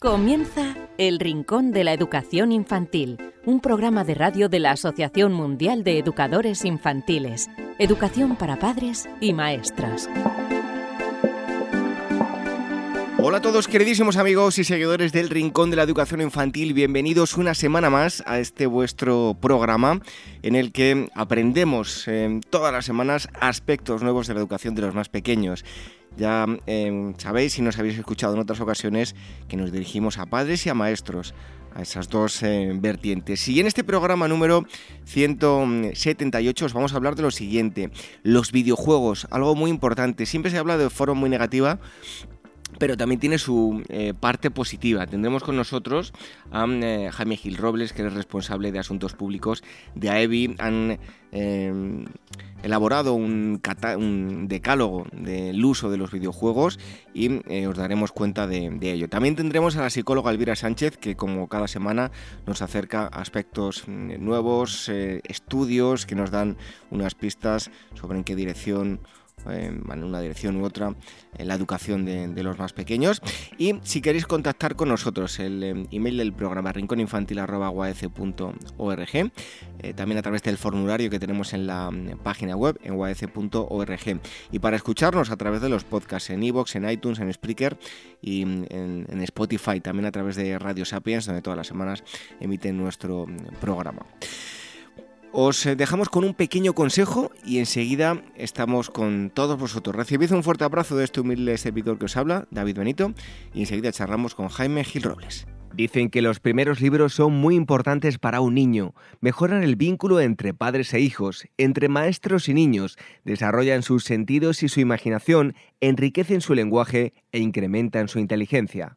Comienza El Rincón de la Educación Infantil, un programa de radio de la Asociación Mundial de Educadores Infantiles, Educación para Padres y Maestras. Hola a todos queridísimos amigos y seguidores del Rincón de la Educación Infantil, bienvenidos una semana más a este vuestro programa en el que aprendemos eh, todas las semanas aspectos nuevos de la educación de los más pequeños. Ya em, sabéis, si nos habéis escuchado en otras ocasiones, que nos dirigimos a padres y a maestros, a esas dos eh, vertientes. Y en este programa número 178 os vamos a hablar de lo siguiente, los videojuegos, algo muy importante. Siempre se habla de forma muy negativa pero también tiene su eh, parte positiva. Tendremos con nosotros a eh, Jaime Gil Robles, que es responsable de asuntos públicos de AEBI. Han eh, elaborado un, decálogo del uso de los videojuegos y os daremos cuenta de, de, ello. También tendremos a la psicóloga Elvira Sánchez, que como cada semana nos acerca aspectos mm, nuevos, estudios que nos dan unas pistas sobre en qué dirección en una dirección u otra en la educación de, los más pequeños. Y si queréis contactar con nosotros, el eh, email del programa rincóninfantil.org, eh, también a través del formulario que tenemos en la mm, página web en uac.org. Y para escucharnos a través de los podcasts en iVoox, en iTunes, en Spreaker y mm, en, Spotify, también a través de Radio Sapiens, donde todas las semanas emiten nuestro programa. Os eh, dejamos con un pequeño consejo y enseguida estamos con todos vosotros. Recibid un fuerte abrazo de este humilde servidor que os habla, David Benito, y enseguida charlamos con Jaime Gil Robles. Dicen que los primeros libros son muy importantes para un niño, mejoran el vínculo entre padres e hijos, entre maestros y niños, desarrollan sus sentidos y su imaginación, enriquecen su lenguaje e incrementan su inteligencia.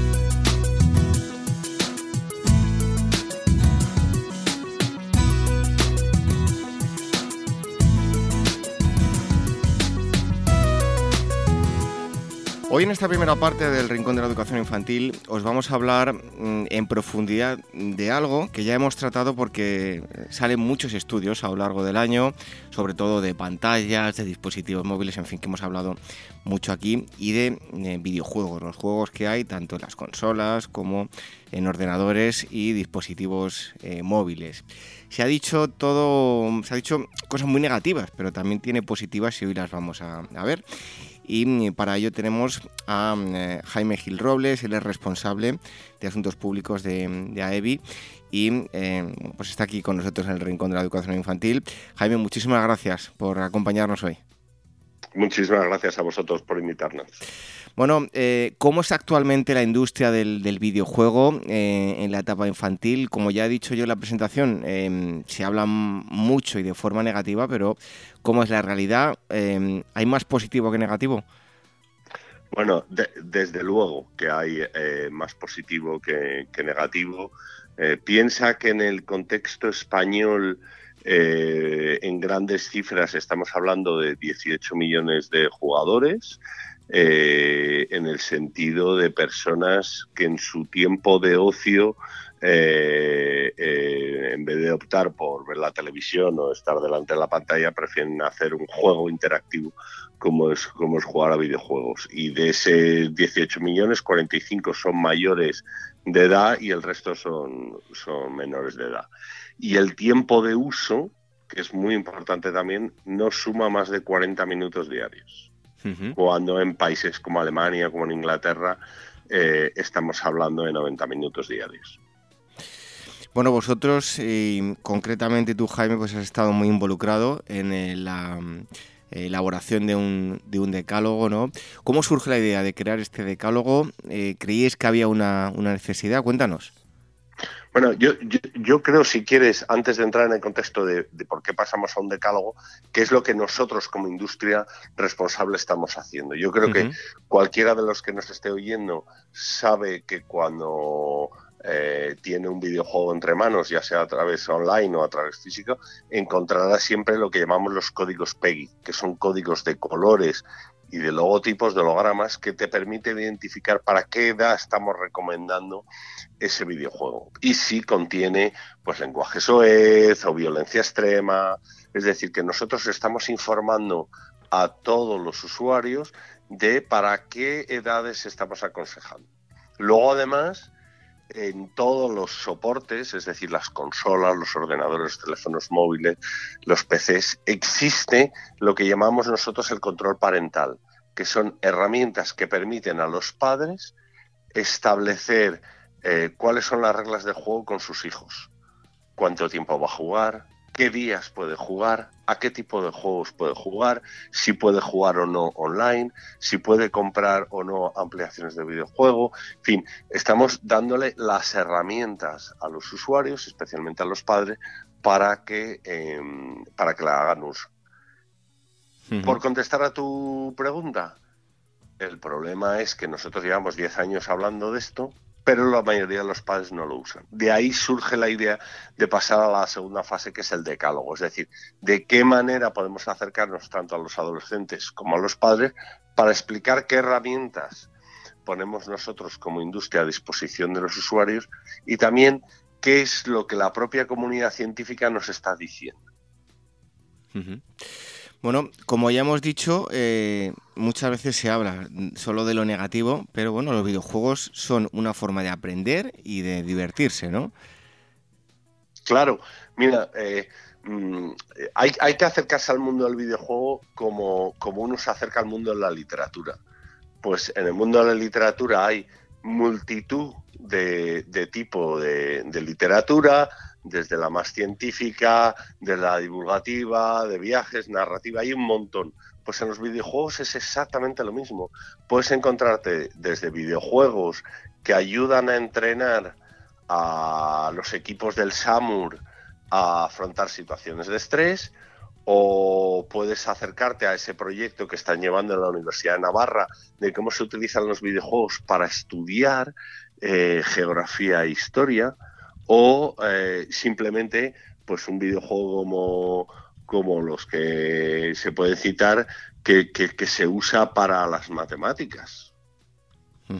Hoy en esta primera parte del Rincón de la Educación Infantil os vamos a hablar mm, en profundidad de algo que ya hemos tratado porque salen muchos estudios a lo largo del año, sobre todo de pantallas, de dispositivos móviles, en fin, que hemos hablado mucho aquí, y de eh, videojuegos, los juegos que hay tanto en las consolas como en ordenadores y dispositivos eh, móviles. Se ha dicho todo, se ha dicho cosas muy negativas, pero también tiene positivas y hoy las vamos a ver y mm, para ello tenemos a mm, eh, Jaime Gil Robles, él es responsable de asuntos públicos de, de AEBI y eh, pues está aquí con nosotros en el Rincón de la Educación Infantil. Jaime, muchísimas gracias por acompañarnos hoy. Muchísimas gracias a vosotros por invitarnos. Bueno, eh, ¿cómo es actualmente la industria del, videojuego eh, en la etapa infantil? Como ya he dicho yo en la presentación, em, se habla mucho y de forma negativa, pero ¿cómo es la realidad? Em, ¿Hay más positivo que negativo? Bueno, desde luego que hay eh, más positivo que, negativo. Eh, piensa que en el contexto español, eh, en grandes cifras, estamos hablando de 18 millones de jugadores, en el sentido de personas que en su tiempo de ocio en vez de optar por ver la televisión o estar delante de la pantalla, prefieren hacer un juego interactivo como es, como es jugar a videojuegos. Y de ese 18 millones, 45 son mayores de edad y el resto son, son menores de edad. Y el tiempo de uso, que es muy importante también, no suma más de 40 minutos diarios. Cuando en países como Alemania, como en Inglaterra, eh, estamos hablando de 90 minutos diarios. Bueno, vosotros, y concretamente tú, Jaime, pues has estado muy involucrado en la elaboración de un, de un decálogo, ¿no? ¿Cómo surge la idea de crear este decálogo? Eh, ¿Creíais que había una, necesidad? Cuéntanos. Bueno, yo, yo, creo, si quieres, antes de entrar en el contexto de, por qué pasamos a un decálogo, qué es lo que nosotros como industria responsable estamos haciendo. Yo creo que cualquiera de los que nos esté oyendo sabe que cuando eh, tiene un videojuego entre manos, ya sea a través online o a través físico, encontrará siempre lo que llamamos los códigos PEGI, que son códigos de colores y de logotipos, de hologramas, que te permiten identificar para qué edad estamos recomendando ese videojuego. Y si contiene pues lenguaje soez o violencia extrema. Es decir, que nosotros estamos informando a todos los usuarios de para qué edades estamos aconsejando. Luego, además, en todos los soportes, es decir, las consolas, los ordenadores, los teléfonos móviles, los PCs, existe lo que llamamos nosotros el control parental, que son herramientas que permiten a los padres establecer eh, cuáles son las reglas de juego con sus hijos, cuánto tiempo va a jugar, qué días puede jugar, a qué tipo de juegos puede jugar, si puede jugar o no online, si puede comprar o no ampliaciones de videojuego. En fin, estamos dándole las herramientas a los usuarios, especialmente a los padres, para que, em, para que la hagan uso. Por contestar a tu pregunta, el problema es que nosotros llevamos 10 años hablando de esto pero la mayoría de los padres no lo usan. De ahí surge la idea de pasar a la segunda fase, que es el decálogo, es decir, de qué manera podemos acercarnos tanto a los adolescentes como a los padres para explicar qué herramientas ponemos nosotros como industria a disposición de los usuarios y también qué es lo que la propia comunidad científica nos está diciendo. Bueno, como ya hemos dicho, eh, muchas veces se habla solo de lo negativo, pero bueno, los videojuegos son una forma de aprender y de divertirse, ¿no? Claro, mira, eh, mm, hay, que acercarse al mundo del videojuego como, como uno se acerca al mundo de la literatura. Pues en el mundo de la literatura hay multitud de, de tipo de literatura, desde la más científica, de la divulgativa, de viajes, narrativa, hay un montón. Pues en los videojuegos es exactamente lo mismo. Puedes encontrarte desde videojuegos que ayudan a entrenar a los equipos del SAMUR a afrontar situaciones de estrés, o puedes acercarte a ese proyecto que están llevando en la Universidad de Navarra de cómo se utilizan los videojuegos para estudiar eh, geografía e historia o eh, simplemente pues un videojuego como, como los que se puede citar que, que, se usa para las matemáticas.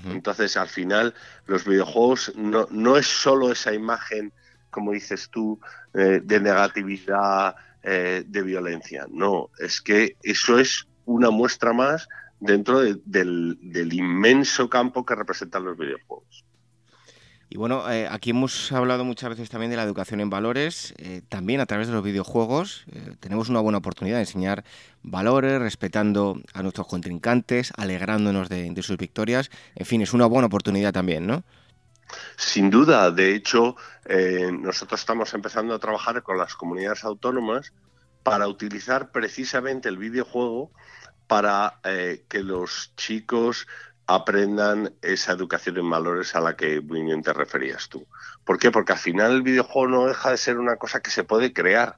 Entonces, al final, los videojuegos no, no, es solo esa imagen, como dices tú, eh, de negatividad, eh, de violencia. No, es que eso es una muestra más dentro del, del inmenso campo que representan los videojuegos. Y bueno, eh, aquí hemos hablado muchas veces también de la educación en valores, eh, también a través de los videojuegos. Eh, tenemos una buena oportunidad de enseñar valores, respetando a nuestros contrincantes, alegrándonos de, sus victorias. En fin, es una buena oportunidad también, ¿no? Sin duda, de hecho, nosotros estamos empezando a trabajar con las comunidades autónomas para utilizar precisamente el videojuego para que los chicos aprendan esa educación en valores a la que muy bien te referías tú. ¿Por qué? Porque al final el videojuego no deja de ser una cosa que se puede crear.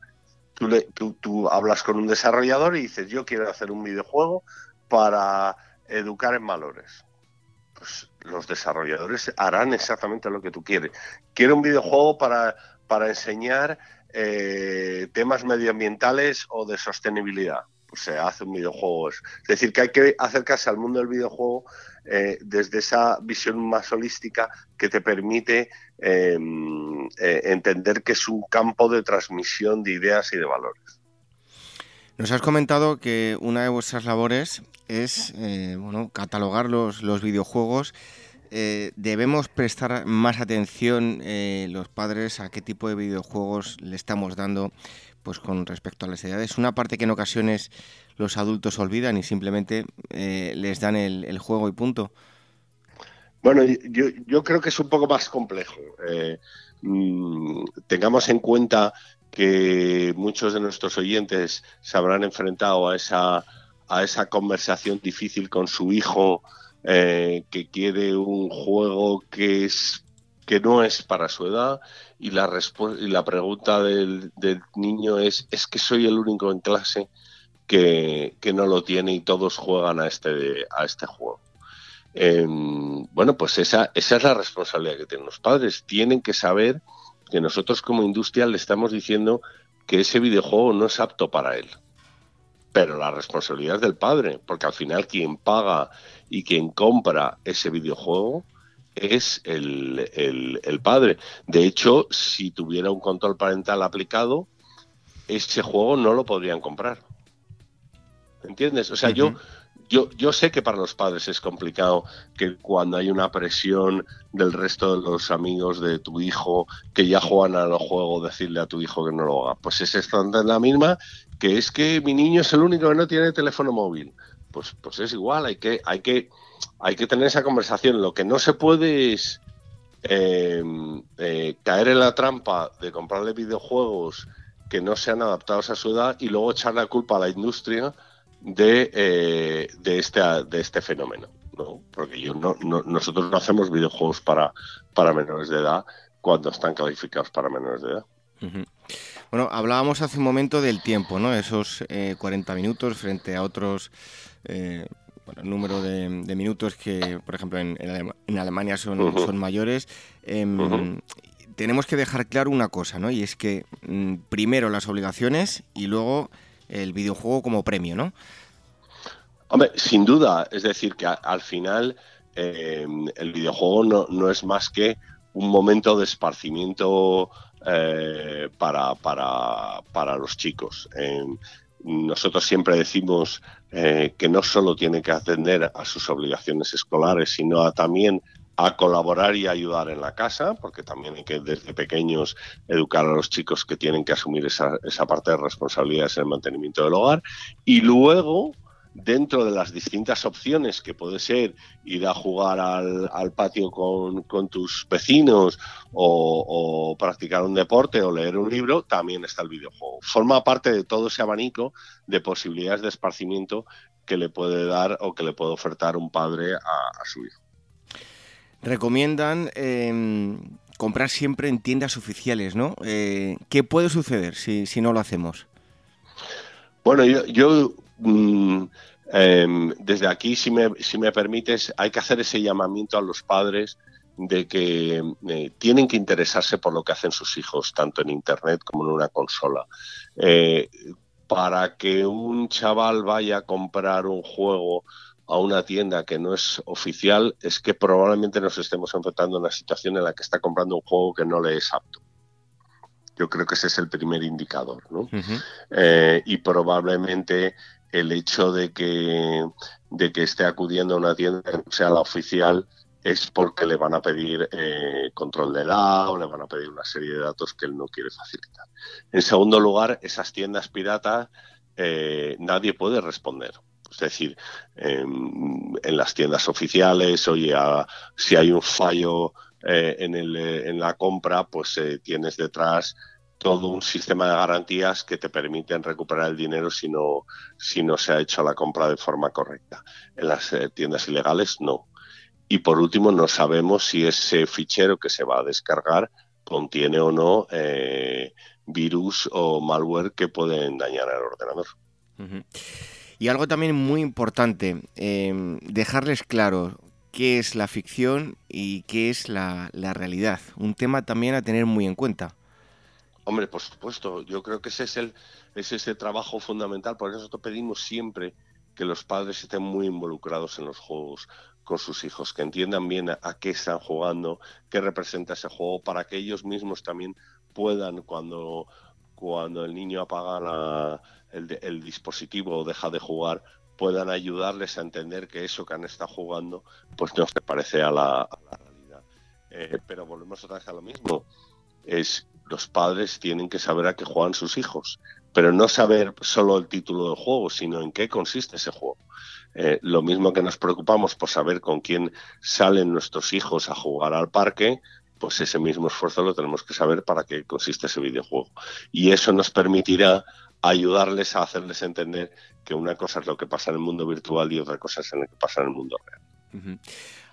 Tú, hablas con un desarrollador y dices, yo quiero hacer un videojuego para educar en valores. Pues los desarrolladores harán exactamente lo que tú quieres. Quiero un videojuego para, para enseñar eh, temas medioambientales o de sostenibilidad. Pues se hace un videojuego. Es decir, que hay que acercarse al mundo del videojuego eh, desde esa visión más holística que te permite em, eh, entender que es un campo de transmisión de ideas y de valores. Nos has comentado que una de vuestras labores es eh, bueno, catalogar los, los videojuegos. ¿Debemos prestar más atención los padres a qué tipo de videojuegos le estamos dando pues, con respecto a las edades? Una parte que en ocasiones los adultos olvidan y simplemente eh, les dan el, juego y punto? Bueno, yo, yo, creo que es un poco más complejo. Eh, mm, tengamos en cuenta que muchos de nuestros oyentes se habrán enfrentado a esa, a esa conversación difícil con su hijo eh, que quiere un juego que es que no es para su edad y la, y la pregunta del, del niño es, ¿es que soy el único en clase que, no lo tiene y todos juegan a este, a este juego. Em, bueno, pues esa, esa es la responsabilidad que tienen los padres. Tienen que saber que nosotros como industria le estamos diciendo que ese videojuego no es apto para él. Pero la responsabilidad es del padre, porque al final quien paga y quien compra ese videojuego es el, el, padre. De hecho, si tuviera un control parental aplicado, ese juego no lo podrían comprar. ¿Entiendes? O sea, yo, yo, yo sé que para los padres es complicado que cuando hay una presión del resto de los amigos de tu hijo que ya juegan a los juegos, decirle a tu hijo que no lo haga. Pues es la misma que es que mi niño es el único que no tiene teléfono móvil. Pues, pues es igual, hay que, hay que, hay que tener esa conversación. Lo que no se puede es em, eh, caer en la trampa de comprarle videojuegos que no sean adaptados a su edad y luego echar la culpa a la industria de, eh, este, de este fenómeno. ¿no? Porque yo no, nosotros no hacemos videojuegos para, para menores de edad cuando están calificados para menores de edad. Bueno, hablábamos hace un momento del tiempo, ¿no? Esos 40 eh, minutos frente a otros eh, bueno, número de, minutos que, por ejemplo, en, en Alemania son, son mayores. Em, tenemos que dejar claro una cosa, ¿no? Y es que mm, primero las obligaciones y luego el videojuego como premio, ¿no? Hombre, sin duda, es decir, que al final eh, el videojuego no, es más que un momento de esparcimiento eh, para, para, los chicos. nosotros siempre decimos eh, que no solo tiene que atender a sus obligaciones escolares, sino también a colaborar y ayudar en la casa, porque también hay que desde pequeños educar a los chicos que tienen que asumir esa, esa parte de responsabilidades en el mantenimiento del hogar. Y luego, dentro de las distintas opciones que puede ser ir a jugar al, al patio con, con, tus vecinos o, o, practicar un deporte o leer un libro, también está el videojuego. Forma parte de todo ese abanico de posibilidades de esparcimiento que le puede dar o que le puede ofertar un padre a, a su hijo recomiendan em, comprar siempre en tiendas oficiales, ¿no? Eh, ¿Qué puede suceder si, no lo hacemos? Bueno, yo, mm, em, desde aquí, si me, si me permites, hay que hacer ese llamamiento a los padres de que eh, tienen que interesarse por lo que hacen sus hijos, tanto en Internet como en una consola. Eh, para que un chaval vaya a comprar un juego a una tienda que no es oficial, es que probablemente nos estemos enfrentando a una situación en la que está comprando un juego que no le es apto. Yo creo que ese es el primer indicador, ¿no? Eh, y probablemente el hecho de que, de que esté acudiendo a una tienda que sea la oficial es porque le van a pedir eh, control de edad o le van a pedir una serie de datos que él no quiere facilitar. En segundo lugar, esas tiendas piratas eh, nadie puede responder. Es decir, en, las tiendas oficiales, oye, si hay un fallo eh, en, el, en, la compra, pues tienes detrás todo un sistema de garantías que te permiten recuperar el dinero si no, si no se ha hecho la compra de forma correcta. En las eh, tiendas ilegales no. Y por último, no sabemos si ese fichero que se va a descargar contiene o no virus o malware que pueden dañar al ordenador. Y algo también muy importante, em, dejarles claro qué es la ficción y qué es la, realidad. Un tema también a tener muy en cuenta. Hombre, por supuesto, yo creo que ese es el ese trabajo fundamental, por eso nosotros pedimos siempre que los padres estén muy involucrados en los juegos con sus hijos, que entiendan bien a, qué están jugando, qué representa ese juego, para que ellos mismos también puedan, cuando, cuando el niño apaga el, dispositivo o deja de jugar, puedan ayudarles a entender que eso que han estado jugando pues no se parece a la, realidad. Eh, pero volvemos otra vez a lo mismo. Es los padres tienen que saber a qué juegan sus hijos, pero no saber solo el título del juego, sino en qué consiste ese juego. Eh, lo mismo que nos preocupamos por saber con quién salen nuestros hijos a jugar al parque, pues ese mismo esfuerzo lo tenemos que saber para qué consiste ese videojuego. Y eso nos permitirá ayudarles a hacerles entender que una cosa es lo que pasa en el mundo virtual y otra cosa es lo que pasa en el mundo real.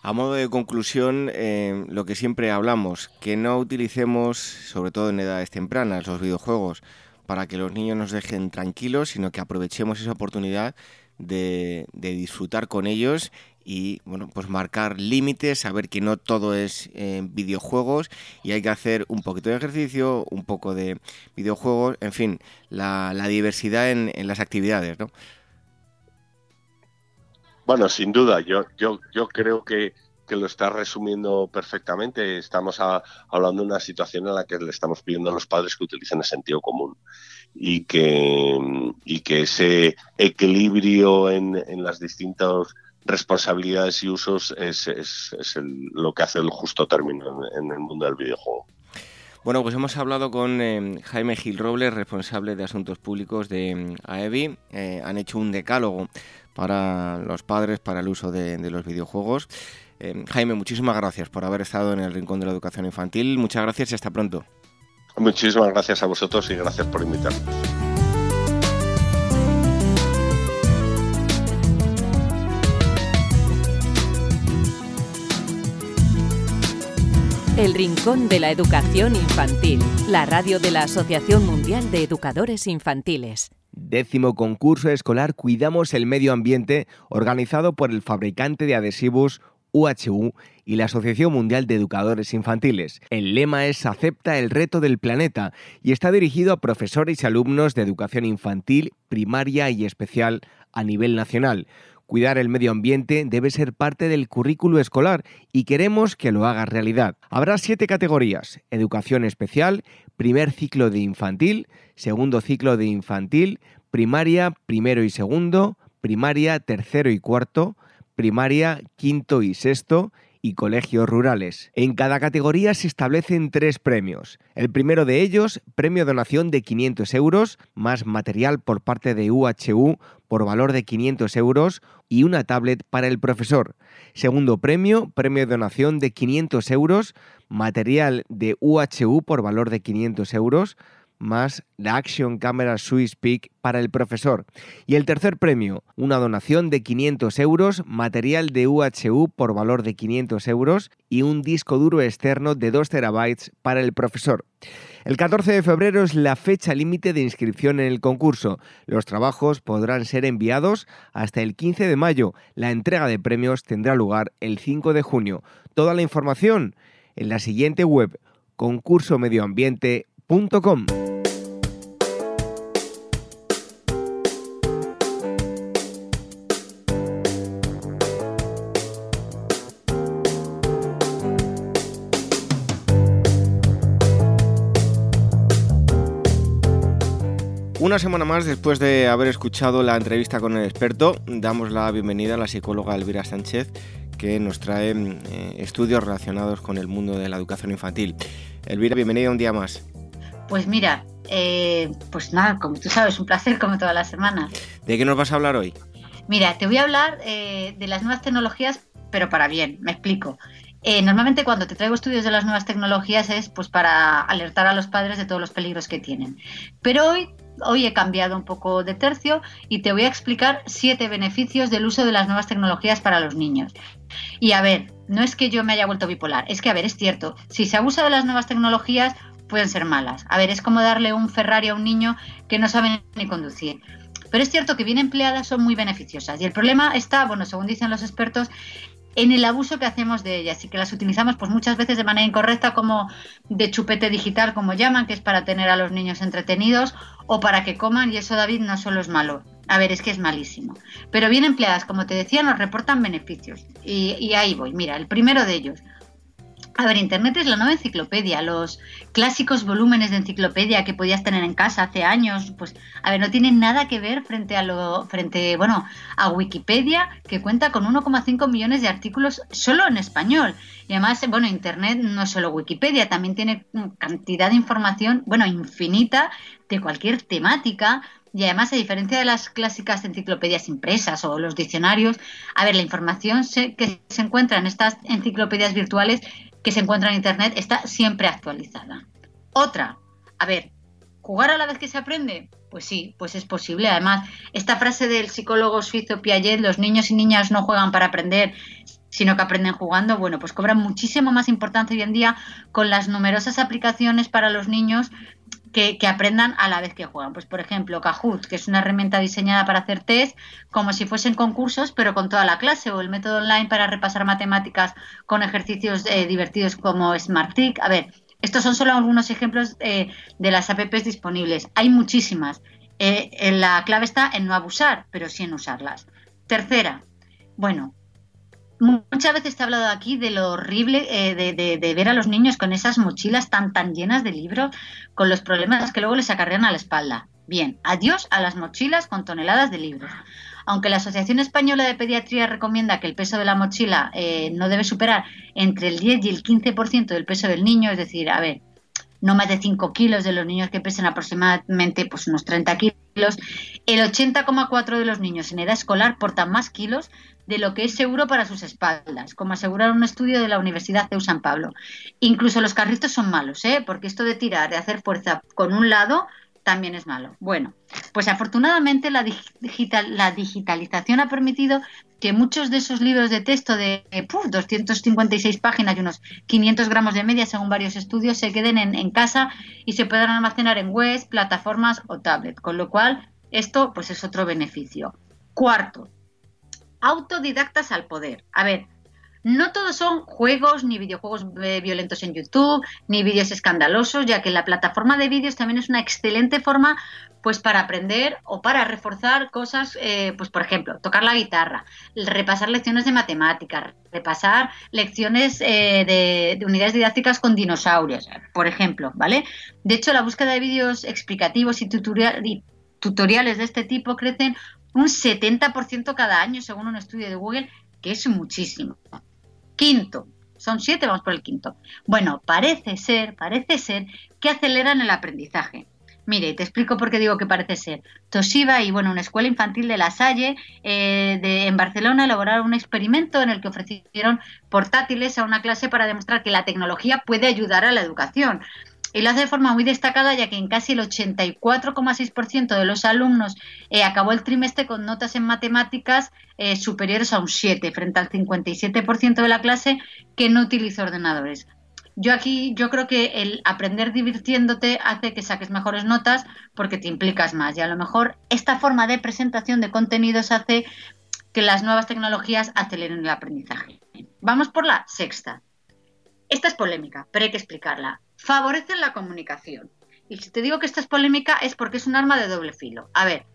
A modo de conclusión, eh, lo que siempre hablamos, que no utilicemos, sobre todo en edades tempranas, los videojuegos para que los niños nos dejen tranquilos, sino que aprovechemos esa oportunidad de, disfrutar con ellos y bueno, pues marcar límites, saber que no todo es eh, videojuegos y hay que hacer un poquito de ejercicio, un poco de videojuegos, en fin, la, diversidad en, las actividades, ¿no? Bueno, sin duda, yo, yo, yo creo que, lo está resumiendo perfectamente. Estamos hablando de una situación en la que le estamos pidiendo a los padres que utilicen el sentido común y que, y que ese equilibrio en, en las distintas responsabilidades y usos es, es, lo que hace el justo término en, el mundo del videojuego. Bueno, pues hemos hablado con eh, Jaime Gil Robles, responsable de Asuntos Públicos de mm, AEBI. Eh, han hecho un decálogo para los padres para el uso de, los videojuegos. Eh, Jaime, muchísimas gracias por haber estado en el Rincón de la Educación Infantil. Muchas gracias y hasta pronto. Muchísimas gracias a vosotros y gracias por invitarme. El Rincón de la Educación Infantil, la radio de la Asociación Mundial de Educadores Infantiles. Décimo concurso escolar Cuidamos el Medio Ambiente, organizado por el fabricante de adhesivos UHU y la Asociación Mundial de Educadores Infantiles. El lema es Acepta el reto del planeta y está dirigido a profesores y alumnos de educación infantil, primaria y especial a nivel nacional. Cuidar el medio ambiente debe ser parte del currículo escolar y queremos que lo haga realidad. Habrá siete categorías. Educación especial, primer ciclo de infantil, segundo ciclo de infantil, primaria, primero y segundo, primaria, tercero y cuarto, primaria, quinto y sexto y colegios rurales. En cada categoría se establecen tres premios. El primero de ellos, premio donación de 500 euros, más material por parte de UHU por valor de 500 euros y una tablet para el profesor. Segundo premio, premio donación de 500 euros, material de UHU por valor de 500 euros, más la Action Camera Swiss Peak para el profesor. Y el tercer premio, una donación de 500 euros, material de UHU por valor de 500 euros y un disco duro externo de 2 terabytes para el profesor. El 14 de febrero es la fecha límite de inscripción en el concurso. Los trabajos podrán ser enviados hasta el 15 de mayo. La entrega de premios tendrá lugar el 5 de junio. Toda la información en la siguiente web concursomedioambiente.com. Una semana más, después de haber escuchado la entrevista con el experto, damos la bienvenida a la psicóloga Elvira Sánchez, que nos trae eh, estudios relacionados con el mundo de la educación infantil. Elvira, bienvenida un día más. Pues mira, eh, pues nada, como tú sabes, un placer como todas las semanas. ¿De qué nos vas a hablar hoy? Mira, te voy a hablar eh, de las nuevas tecnologías, pero para bien, me explico. normalmente cuando te traigo estudios de las nuevas tecnologías es pues para alertar a los padres de todos los peligros que tienen. Pero hoy hoy he cambiado un poco de tercio y te voy a explicar siete beneficios del uso de las nuevas tecnologías para los niños. Y a ver, no es que yo me haya vuelto bipolar, es que a ver, es cierto, si se abusa de las nuevas tecnologías pueden ser malas. A ver, es como darle un Ferrari a un niño que no sabe ni conducir. Pero es cierto que bien empleadas son muy beneficiosas. Y el problema está, bueno, según dicen los expertos, en el abuso que hacemos de ellas y que las utilizamos pues muchas veces de manera incorrecta como de chupete digital como llaman, que es para tener a los niños entretenidos o para que coman y eso David no solo es malo. A ver, es que es malísimo. Pero bien empleadas, como te decía, nos reportan beneficios. Y, y ahí voy. Mira, el primero de ellos, a ver, Internet es la nueva enciclopedia. Los clásicos volúmenes de enciclopedia que podías tener en casa hace años, pues, a ver, no tienen nada que ver frente a lo, frente, bueno, a Wikipedia, que cuenta con 1,5 millones de artículos solo en español. Y además, bueno, Internet no es solo Wikipedia, también tiene cantidad de información, bueno, infinita de cualquier temática. Y además, a diferencia de las clásicas enciclopedias impresas o los diccionarios, a ver, la información que se encuentra en estas enciclopedias virtuales que se encuentra en Internet está siempre actualizada. Otra, a ver, ¿jugar a la vez que se aprende? Pues sí, pues es posible. Además, esta frase del psicólogo suizo Piaget, los niños y niñas no juegan para aprender, sino que aprenden jugando, bueno, pues cobra muchísimo más importancia hoy en día con las numerosas aplicaciones para los niños que, aprendan a la vez que juegan. Pues, por ejemplo, Kahoot, que es una herramienta diseñada para hacer test como si fuesen concursos, pero con toda la clase, o el método online para repasar matemáticas con ejercicios eh, divertidos como SmartTick. A ver, estos son solo algunos ejemplos eh, de las apps disponibles. Hay muchísimas. Eh, la clave está en no abusar, pero sí en usarlas. Tercera, bueno, Muchas veces te he hablado aquí de lo horrible eh, de, ver a los niños con esas mochilas tan tan llenas de libros, con los problemas que luego les acarrean a la espalda. Bien, adiós a las mochilas con toneladas de libros. Aunque la Asociación Española de Pediatría recomienda que el peso de la mochila eh, no debe superar entre el 10 y el 15% del peso del niño, es decir, a ver, no más de 5 kilos de los niños que pesen aproximadamente pues, unos 30 kilos, el 80,4 de los niños en edad escolar portan más kilos de lo que es seguro para sus espaldas, como asegura un estudio de la Universidad de San Pablo. Incluso los carritos son malos, ¿eh? porque esto de tirar, de hacer fuerza con un lado, también es malo. Bueno, pues afortunadamente la, digital, la digitalización ha permitido que muchos de esos libros de texto de 256 páginas y unos 500 gramos de media, según varios estudios, se queden en, en casa y se puedan almacenar en webs, plataformas o tablet. Con lo cual, esto pues es otro beneficio. Cuarto, autodidactas al poder. A ver, no todos son juegos ni videojuegos eh, violentos en YouTube, ni vídeos escandalosos, ya que la plataforma de vídeos también es una excelente forma pues para aprender o para reforzar cosas, eh, pues por ejemplo, tocar la guitarra, repasar lecciones de matemáticas, repasar lecciones eh, de, de, unidades didácticas con dinosaurios, por ejemplo, ¿vale? De hecho, la búsqueda de vídeos explicativos y, y tutoriales de este tipo crecen un 70% cada año, según un estudio de Google, que es muchísimo. Quinto, son siete, vamos por el quinto. Bueno, parece ser, parece ser que aceleran el aprendizaje. Mire, te explico por qué digo que parece ser. Toshiba y bueno, una escuela infantil de La Salle eh, de, en Barcelona elaboraron un experimento en el que ofrecieron portátiles a una clase para demostrar que la tecnología puede ayudar a la educación. Y lo hace de forma muy destacada, ya que en casi el 84,6% de los alumnos eh, acabó el trimestre con notas en matemáticas eh, superiores a un 7, frente al 57% de la clase que no utilizó ordenadores. Yo aquí, yo creo que el aprender divirtiéndote hace que saques mejores notas porque te implicas más. Y a lo mejor esta forma de presentación de contenidos hace que las nuevas tecnologías aceleren el aprendizaje. Vamos por la sexta. Esta es polémica, pero hay que explicarla favorecen la comunicación. Y si te digo que esta es polémica es porque es un arma de doble filo. A ver,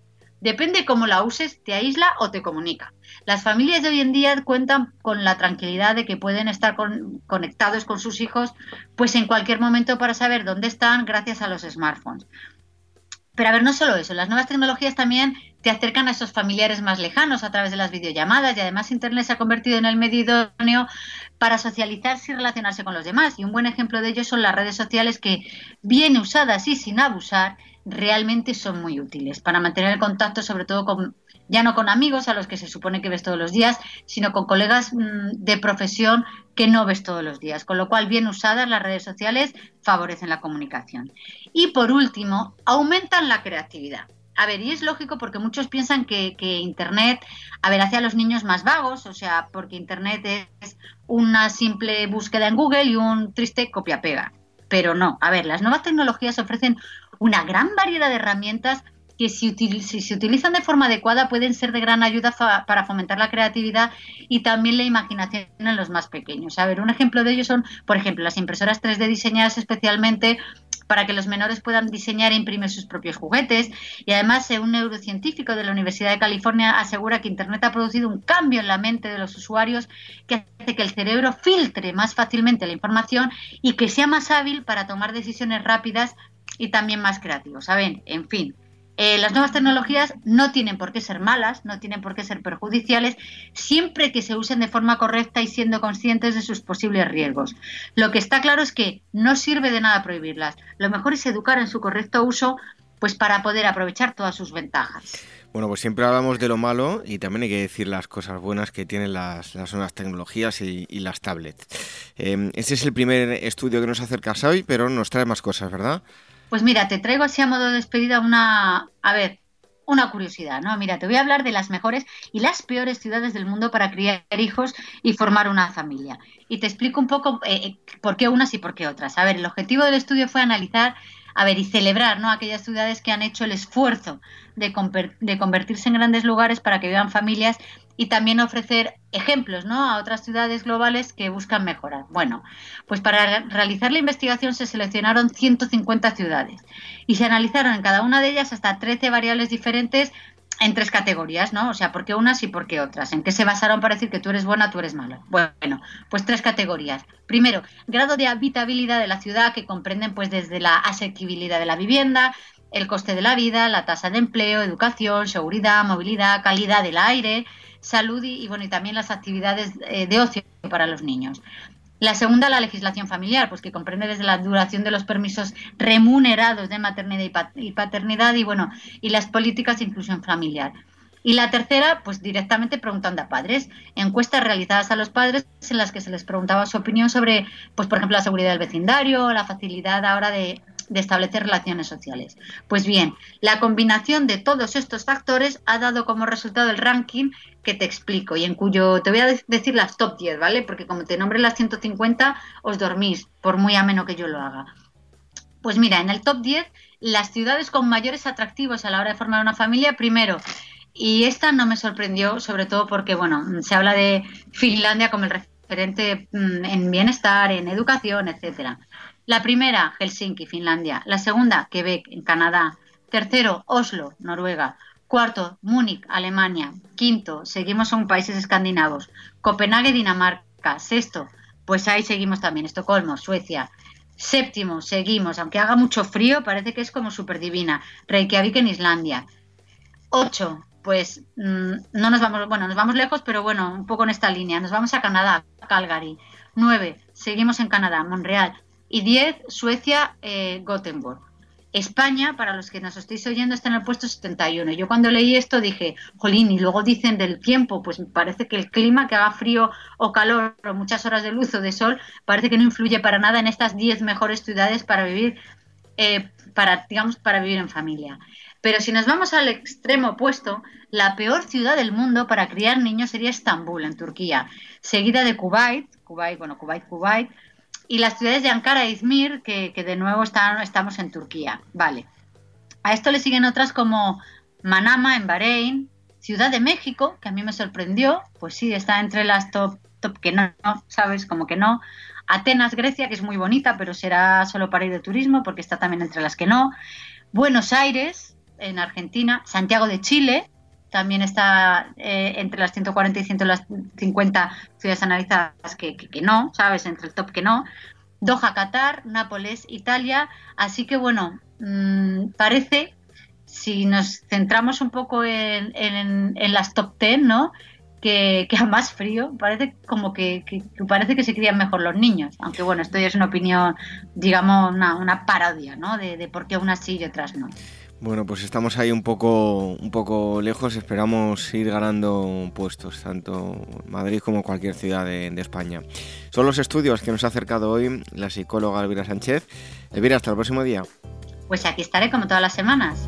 depende cómo la uses, te aísla o te comunica. Las familias de hoy en día cuentan con la tranquilidad de que pueden estar conectados con sus hijos pues en cualquier momento para saber dónde están gracias a los smartphones. Pero a ver, no solo eso, las nuevas tecnologías también te acercan a esos familiares más lejanos a través de las videollamadas y además Internet se ha convertido en el medio idóneo para socializarse y relacionarse con los demás. Y un buen ejemplo de ello son las redes sociales que, bien usadas y sin abusar, realmente son muy útiles para mantener el contacto sobre todo con ya no con amigos a los que se supone que ves todos los días, sino con colegas mm, de profesión que no ves todos los días. Con lo cual, bien usadas, las redes sociales favorecen la comunicación. Y por último, aumentan la creatividad. A ver, y es lógico porque muchos piensan que, Internet, a ver, hace a los niños más vagos, o sea, porque Internet es una simple búsqueda en Google y un triste copia-pega. Pero no, a ver, las nuevas tecnologías ofrecen una gran variedad de herramientas que si, si, se utilizan de forma adecuada pueden ser de gran ayuda para fomentar la creatividad y también la imaginación en los más pequeños. A ver, un ejemplo de ello son, por ejemplo, las impresoras 3D diseñadas especialmente para que los menores puedan diseñar e imprimir sus propios juguetes. Y además, un neurocientífico de la Universidad de California asegura que Internet ha producido un cambio en la mente de los usuarios que hace que el cerebro filtre más fácilmente la información y que sea más hábil para tomar decisiones rápidas y también más creativos. ¿Saben? En fin, eh, las nuevas tecnologías no tienen por qué ser malas, no tienen por qué ser perjudiciales, siempre que se usen de forma correcta y siendo conscientes de sus posibles riesgos. Lo que está claro es que no sirve de nada prohibirlas. Lo mejor es educar en su correcto uso, pues para poder aprovechar todas sus ventajas. Bueno, pues siempre hablamos de lo malo y también hay que decir las cosas buenas que tienen las, nuevas tecnologías y, las tablets. Eh, este es el primer estudio que nos acercas hoy, pero nos trae más cosas, ¿verdad? Pues mira, te traigo así a modo de despedida una, a ver, una curiosidad, ¿no? Mira, te voy a hablar de las mejores y las peores ciudades del mundo para criar hijos y formar una familia. Y te explico un poco eh, eh, por qué unas y por qué otras. A ver, el objetivo del estudio fue analizar a ver, y celebrar ¿no? aquellas ciudades que han hecho el esfuerzo de, de, convertirse en grandes lugares para que vivan familias y también ofrecer ejemplos ¿no? a otras ciudades globales que buscan mejorar. Bueno, pues para realizar la investigación se seleccionaron 150 ciudades y se analizaron en cada una de ellas hasta 13 variables diferentes en tres categorías, ¿no? O sea, ¿por qué unas y por qué otras? ¿En qué se basaron para decir que tú eres buena, tú eres mala? Bueno, pues tres categorías. Primero, grado de habitabilidad de la ciudad, que comprenden pues desde la asequibilidad de la vivienda, el coste de la vida, la tasa de empleo, educación, seguridad, movilidad, calidad del aire, salud y, bueno, y también las actividades eh, de ocio para los niños. La segunda, la legislación familiar, pues que comprende desde la duración de los permisos remunerados de maternidad y paternidad y bueno, y las políticas de inclusión familiar. Y la tercera, pues directamente preguntando a padres, encuestas realizadas a los padres en las que se les preguntaba su opinión sobre, pues por ejemplo, la seguridad del vecindario, la facilidad ahora de, de establecer relaciones sociales. Pues bien, la combinación de todos estos factores ha dado como resultado el ranking que te explico y en cuyo te voy a decir las top 10, ¿vale? Porque como te nombre las 150, os dormís, por muy ameno que yo lo haga. Pues mira, en el top 10, las ciudades con mayores atractivos a la hora de formar una familia, primero, y esta no me sorprendió, sobre todo porque, bueno, se habla de Finlandia como el referente mm, en bienestar, en educación, etcétera. La primera, Helsinki, Finlandia. La segunda, Quebec, en Canadá. Tercero, Oslo, Noruega. Cuarto, Múnich, Alemania. Quinto, seguimos en países escandinavos. Copenhague, Dinamarca. Sexto, pues ahí seguimos también, Estocolmo, Suecia. Séptimo, seguimos, aunque haga mucho frío, parece que es como súper divina. Reykjavik en Islandia. Ocho, pues mm, no nos vamos, bueno, nos vamos lejos, pero bueno, un poco en esta línea. Nos vamos a Canadá, Calgary. Nueve, seguimos en Canadá, Montreal. Y diez, Suecia, eh, Gothenburg. España, para los que nos estéis oyendo, está en el puesto 71. Yo cuando leí esto dije, jolín, y luego dicen del tiempo, pues parece que el clima, que haga frío o calor o muchas horas de luz o de sol, parece que no influye para nada en estas 10 mejores ciudades para vivir, eh, para, digamos, para vivir en familia. Pero si nos vamos al extremo opuesto, la peor ciudad del mundo para criar niños sería Estambul, en Turquía, seguida de Kuwait, Kuwait, bueno, Kuwait, Kuwait, y las ciudades de Ankara e Izmir, que, de nuevo están, estamos en Turquía. Vale. A esto le siguen otras como Manama en Bahrein, Ciudad de México, que a mí me sorprendió, pues sí, está entre las top, top que no, ¿sabes? Como que no. Atenas, Grecia, que es muy bonita, pero será solo para ir de turismo, porque está también entre las que no. Buenos Aires, en Argentina. Santiago de Chile, también está eh, entre las 140 y 150 ciudades analizadas que, no, ¿sabes? Entre el top que no. Doha, Qatar, Nápoles, Italia. Así que bueno, mm, parece, si nos centramos un poco en, las top 10, ¿no? Que, a más frío parece como que, parece que se crían mejor los niños. Aunque bueno, esto ya es una opinión, digamos, una, parodia, ¿no? De, de por qué unas sí y otras no. Bueno, pues estamos ahí un poco, un poco lejos, esperamos ir ganando puestos, tanto Madrid como cualquier ciudad de, de, España. Son los estudios que nos ha acercado hoy la psicóloga Elvira Sánchez. Elvira, hasta el próximo día. Pues aquí estaré como todas las semanas.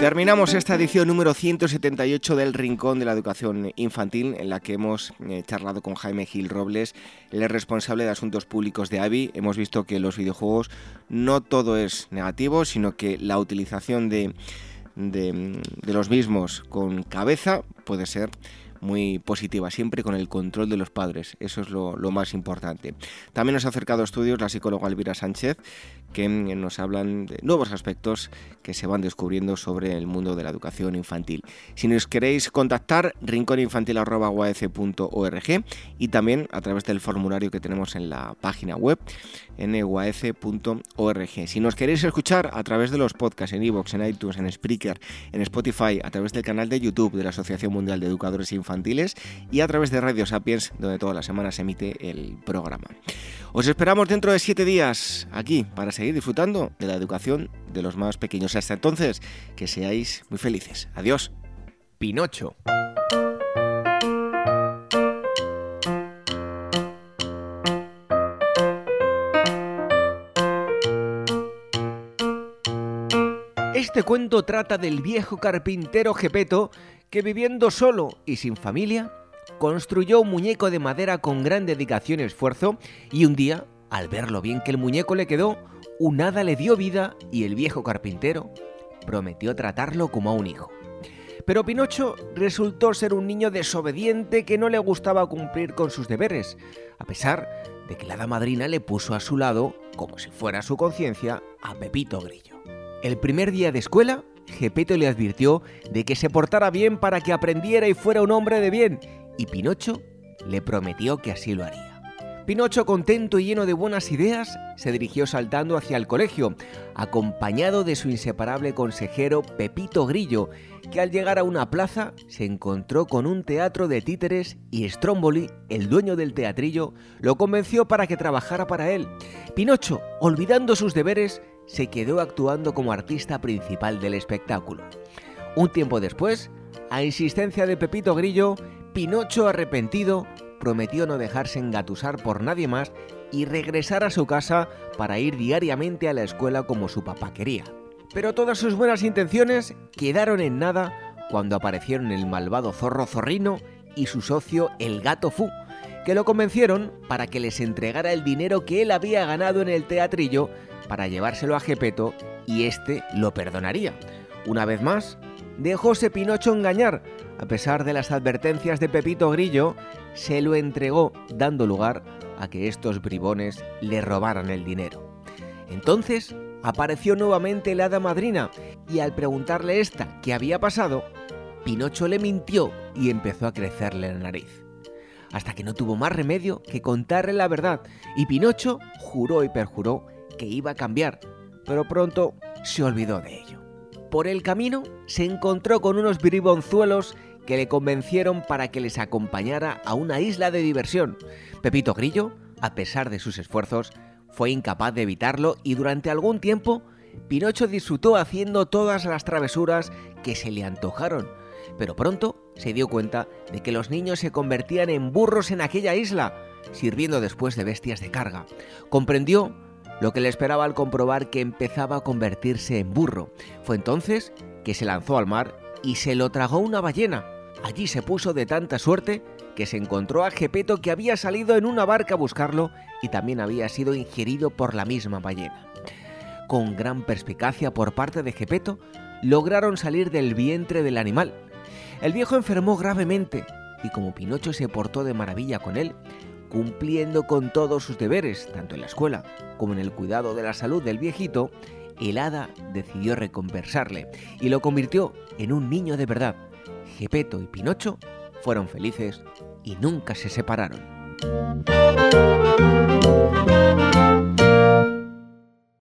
Terminamos esta edición número 178 del Rincón de la Educación Infantil, en la que hemos eh, charlado con Jaime Gil Robles, el responsable de Asuntos Públicos de AVI. Hemos visto que los videojuegos no todo es negativo, sino que la utilización de, de los mismos con cabeza puede ser muy positiva, siempre con el control de los padres. Eso es lo, más importante. También nos ha acercado estudios la psicóloga Elvira Sánchez, que nos hablan de nuevos aspectos que se van descubriendo sobre el mundo de la educación infantil. Si nos queréis contactar, rincóninfantil.org y también a través del formulario que tenemos en la página web nuaf.org. Si nos queréis escuchar a través de los podcasts en iVoox, en iTunes, en Spreaker, en Spotify, a través del canal de YouTube de la Asociación Mundial de Educadores Infantiles y a través de Radio Sapiens, donde todas las semanas se emite el programa. Os esperamos dentro de siete días aquí para seguir disfrutando de la educación de los más pequeños. Hasta entonces, que seáis muy felices. Adiós. Pinocho. Este cuento trata del viejo carpintero Gepeto que viviendo solo y sin familia, construyó un muñeco de madera con gran dedicación y esfuerzo y un día, al ver lo bien que el muñeco le quedó, un hada le dio vida y el viejo carpintero prometió tratarlo como a un hijo. Pero Pinocho resultó ser un niño desobediente que no le gustaba cumplir con sus deberes, a pesar de que la hada madrina le puso a su lado, como si fuera su conciencia, a Pepito Grillo. El primer día de escuela, Gepeto le advirtió de que se portara bien para que aprendiera y fuera un hombre de bien, y Pinocho le prometió que así lo haría. Pinocho, contento y lleno de buenas ideas, se dirigió saltando hacia el colegio, acompañado de su inseparable consejero Pepito Grillo, que al llegar a una plaza se encontró con un teatro de títeres y Stromboli, el dueño del teatrillo, lo convenció para que trabajara para él. Pinocho, olvidando sus deberes, se quedó actuando como artista principal del espectáculo. Un tiempo después, a insistencia de Pepito Grillo, Pinocho arrepentido prometió no dejarse engatusar por nadie más y regresar a su casa para ir diariamente a la escuela como su papá quería. Pero todas sus buenas intenciones quedaron en nada cuando aparecieron el malvado zorro zorrino y su socio el gato Fu, que lo convencieron para que les entregara el dinero que él había ganado en el teatrillo para llevárselo a Gepeto y este lo perdonaría. Una vez más, dejóse Pinocho engañar. A pesar de las advertencias de Pepito Grillo, se lo entregó, dando lugar a que estos bribones le robaran el dinero. Entonces apareció nuevamente la hada madrina y al preguntarle esta qué había pasado, Pinocho le mintió y empezó a crecerle la nariz. Hasta que no tuvo más remedio que contarle la verdad y Pinocho juró y perjuró que iba a cambiar, pero pronto se olvidó de ello. Por el camino se encontró con unos bribonzuelos que le convencieron para que les acompañara a una isla de diversión. Pepito Grillo, a pesar de sus esfuerzos, fue incapaz de evitarlo y durante algún tiempo Pinocho disfrutó haciendo todas las travesuras que se le antojaron, pero pronto se dio cuenta de que los niños se convertían en burros en aquella isla, sirviendo después de bestias de carga. Comprendió lo que le esperaba al comprobar que empezaba a convertirse en burro. Fue entonces que se lanzó al mar y se lo tragó una ballena. Allí se puso de tanta suerte que se encontró a Gepeto que había salido en una barca a buscarlo y también había sido ingerido por la misma ballena. Con gran perspicacia por parte de Gepeto, lograron salir del vientre del animal. El viejo enfermó gravemente y como Pinocho se portó de maravilla con él, cumpliendo con todos sus deberes, tanto en la escuela como en el cuidado de la salud del viejito, el hada decidió recompensarle y lo convirtió en un niño de verdad. Gepeto y Pinocho fueron felices y nunca se separaron.